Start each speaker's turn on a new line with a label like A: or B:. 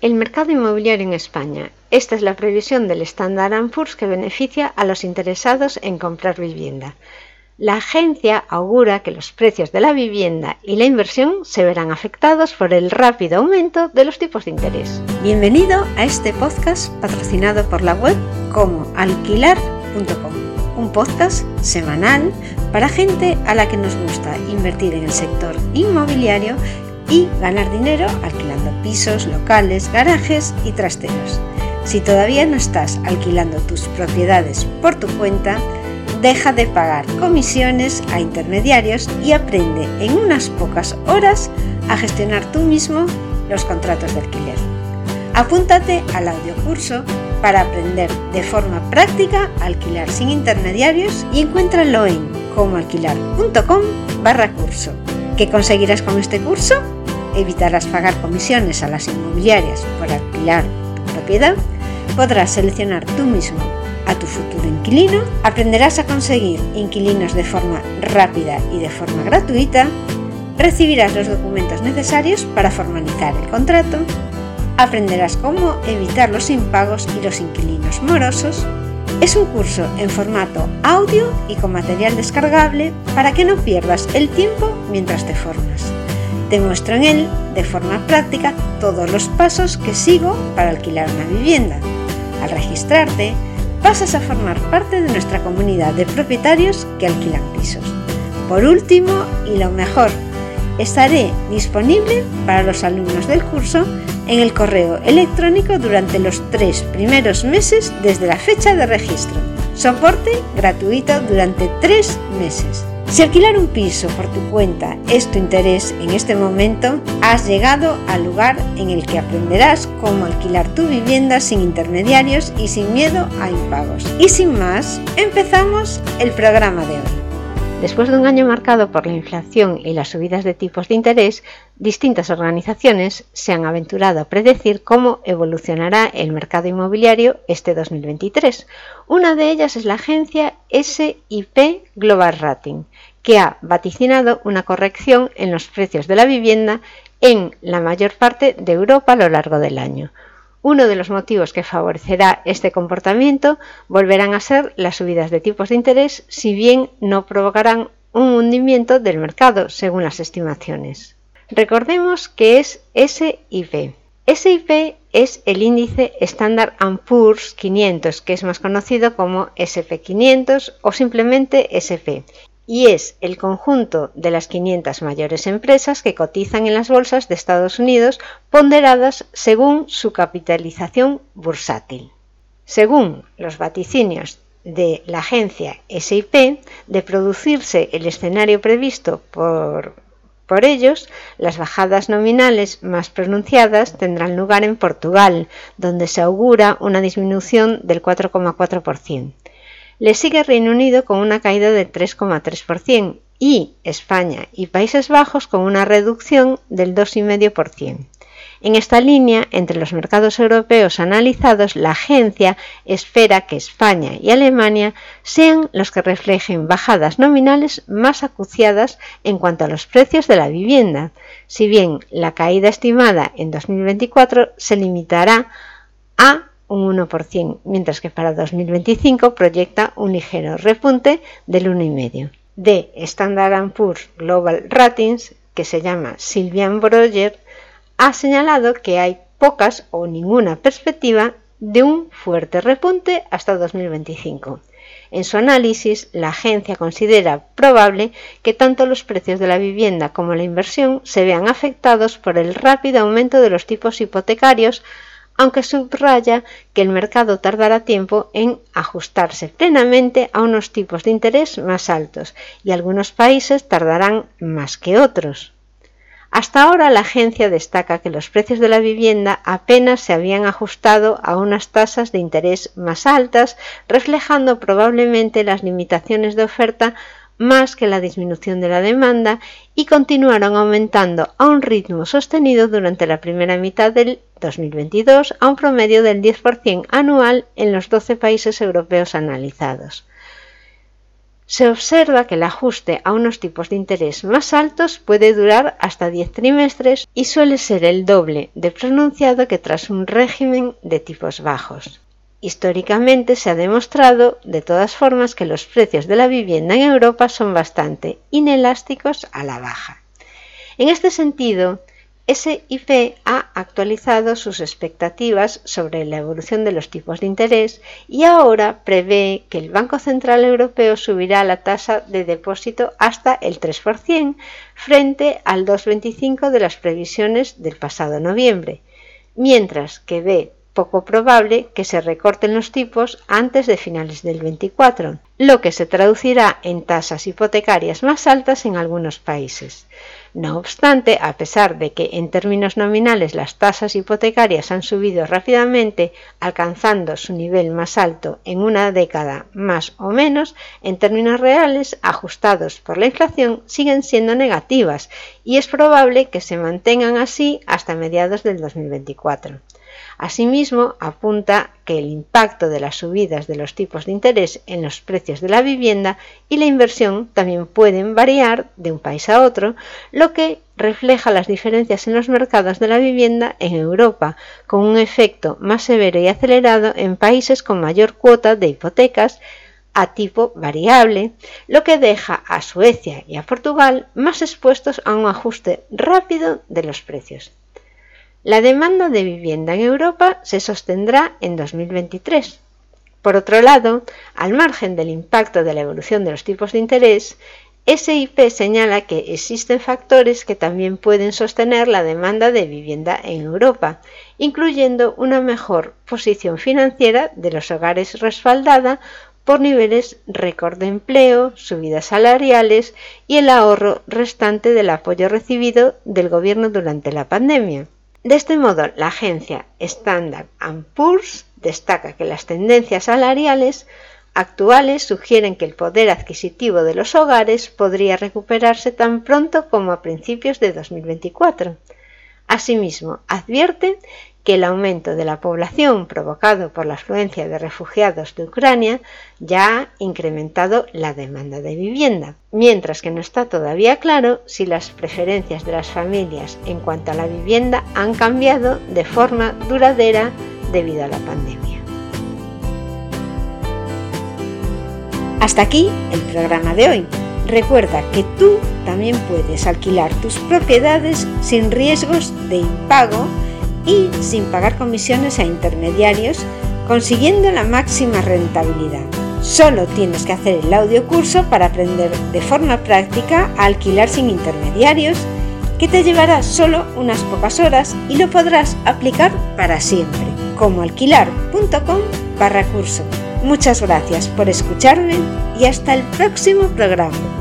A: El mercado inmobiliario en España. Esta es la previsión del Standard Poor's que beneficia a los interesados en comprar vivienda. La agencia augura que los precios de la vivienda y la inversión se verán afectados por el rápido aumento de los tipos de interés.
B: Bienvenido a este podcast patrocinado por la web como alquilar.com, un podcast semanal para gente a la que nos gusta invertir en el sector inmobiliario y ganar dinero alquilando pisos, locales, garajes y trasteros. Si todavía no estás alquilando tus propiedades por tu cuenta, deja de pagar comisiones a intermediarios y aprende en unas pocas horas a gestionar tú mismo los contratos de alquiler. Apúntate al audiocurso para aprender de forma práctica a alquilar sin intermediarios y encuéntralo en comoalquilar.com barra curso. ¿Qué conseguirás con este curso? Evitarás pagar comisiones a las inmobiliarias por alquilar tu propiedad, podrás seleccionar tú mismo a tu futuro inquilino, aprenderás a conseguir inquilinos de forma rápida y de forma gratuita, recibirás los documentos necesarios para formalizar el contrato, aprenderás cómo evitar los impagos y los inquilinos morosos. Es un curso en formato audio y con material descargable para que no pierdas el tiempo mientras te formas. Te muestro en él, de forma práctica, todos los pasos que sigo para alquilar una vivienda. Al registrarte, pasas a formar parte de nuestra comunidad de propietarios que alquilan pisos. Por último, y lo mejor, estaré disponible para los alumnos del curso en el correo electrónico durante los tres primeros meses desde la fecha de registro. Soporte gratuito durante tres meses. Si alquilar un piso por tu cuenta es tu interés en este momento, has llegado al lugar en el que aprenderás cómo alquilar tu vivienda sin intermediarios y sin miedo a impagos. Y sin más, empezamos el programa de hoy.
A: Después de un año marcado por la inflación y las subidas de tipos de interés, distintas organizaciones se han aventurado a predecir cómo evolucionará el mercado inmobiliario este 2023. Una de ellas es la agencia SIP Global Rating, que ha vaticinado una corrección en los precios de la vivienda en la mayor parte de Europa a lo largo del año. Uno de los motivos que favorecerá este comportamiento volverán a ser las subidas de tipos de interés, si bien no provocarán un hundimiento del mercado, según las estimaciones. Recordemos que es SIP. SIP es el índice Standard Poor's 500, que es más conocido como SP500 o simplemente SP, y es el conjunto de las 500 mayores empresas que cotizan en las bolsas de Estados Unidos ponderadas según su capitalización bursátil. Según los vaticinios de la agencia SIP, de producirse el escenario previsto por, por ellos, las bajadas nominales más pronunciadas tendrán lugar en Portugal, donde se augura una disminución del 4,4%. Le sigue Reino Unido con una caída del 3,3% y España y Países Bajos con una reducción del 2,5%. En esta línea, entre los mercados europeos analizados, la agencia espera que España y Alemania sean los que reflejen bajadas nominales más acuciadas en cuanto a los precios de la vivienda, si bien la caída estimada en 2024 se limitará a un 1%, mientras que para 2025 proyecta un ligero repunte del 1,5%. De Standard Poor's Global Ratings, que se llama Sylvian Broger, ha señalado que hay pocas o ninguna perspectiva de un fuerte repunte hasta 2025. En su análisis, la agencia considera probable que tanto los precios de la vivienda como la inversión se vean afectados por el rápido aumento de los tipos hipotecarios aunque subraya que el mercado tardará tiempo en ajustarse plenamente a unos tipos de interés más altos y algunos países tardarán más que otros. Hasta ahora la agencia destaca que los precios de la vivienda apenas se habían ajustado a unas tasas de interés más altas, reflejando probablemente las limitaciones de oferta más que la disminución de la demanda y continuaron aumentando a un ritmo sostenido durante la primera mitad del 2022 a un promedio del 10% anual en los 12 países europeos analizados. se observa que el ajuste a unos tipos de interés más altos puede durar hasta 10 trimestres y suele ser el doble de pronunciado que tras un régimen de tipos bajos. Históricamente se ha demostrado, de todas formas, que los precios de la vivienda en Europa son bastante inelásticos a la baja. En este sentido, SIP ha actualizado sus expectativas sobre la evolución de los tipos de interés y ahora prevé que el Banco Central Europeo subirá la tasa de depósito hasta el 3% frente al 2,25% de las previsiones del pasado noviembre, mientras que ve poco probable que se recorten los tipos antes de finales del 24, lo que se traducirá en tasas hipotecarias más altas en algunos países. No obstante, a pesar de que en términos nominales las tasas hipotecarias han subido rápidamente, alcanzando su nivel más alto en una década más o menos, en términos reales, ajustados por la inflación, siguen siendo negativas y es probable que se mantengan así hasta mediados del 2024. Asimismo, apunta que el impacto de las subidas de los tipos de interés en los precios de la vivienda y la inversión también pueden variar de un país a otro, lo que refleja las diferencias en los mercados de la vivienda en Europa, con un efecto más severo y acelerado en países con mayor cuota de hipotecas a tipo variable, lo que deja a Suecia y a Portugal más expuestos a un ajuste rápido de los precios. La demanda de vivienda en Europa se sostendrá en 2023. Por otro lado, al margen del impacto de la evolución de los tipos de interés, SIP señala que existen factores que también pueden sostener la demanda de vivienda en Europa, incluyendo una mejor posición financiera de los hogares respaldada por niveles récord de empleo, subidas salariales y el ahorro restante del apoyo recibido del gobierno durante la pandemia. De este modo, la agencia Standard Poor's destaca que las tendencias salariales actuales sugieren que el poder adquisitivo de los hogares podría recuperarse tan pronto como a principios de 2024. Asimismo, advierte que el aumento de la población provocado por la afluencia de refugiados de Ucrania ya ha incrementado la demanda de vivienda, mientras que no está todavía claro si las preferencias de las familias en cuanto a la vivienda han cambiado de forma duradera debido a la pandemia.
B: Hasta aquí el programa de hoy. Recuerda que tú también puedes alquilar tus propiedades sin riesgos de impago y sin pagar comisiones a intermediarios, consiguiendo la máxima rentabilidad. Solo tienes que hacer el audio curso para aprender de forma práctica a alquilar sin intermediarios, que te llevará solo unas pocas horas y lo podrás aplicar para siempre, como alquilar.com barra curso. Muchas gracias por escucharme y hasta el próximo programa.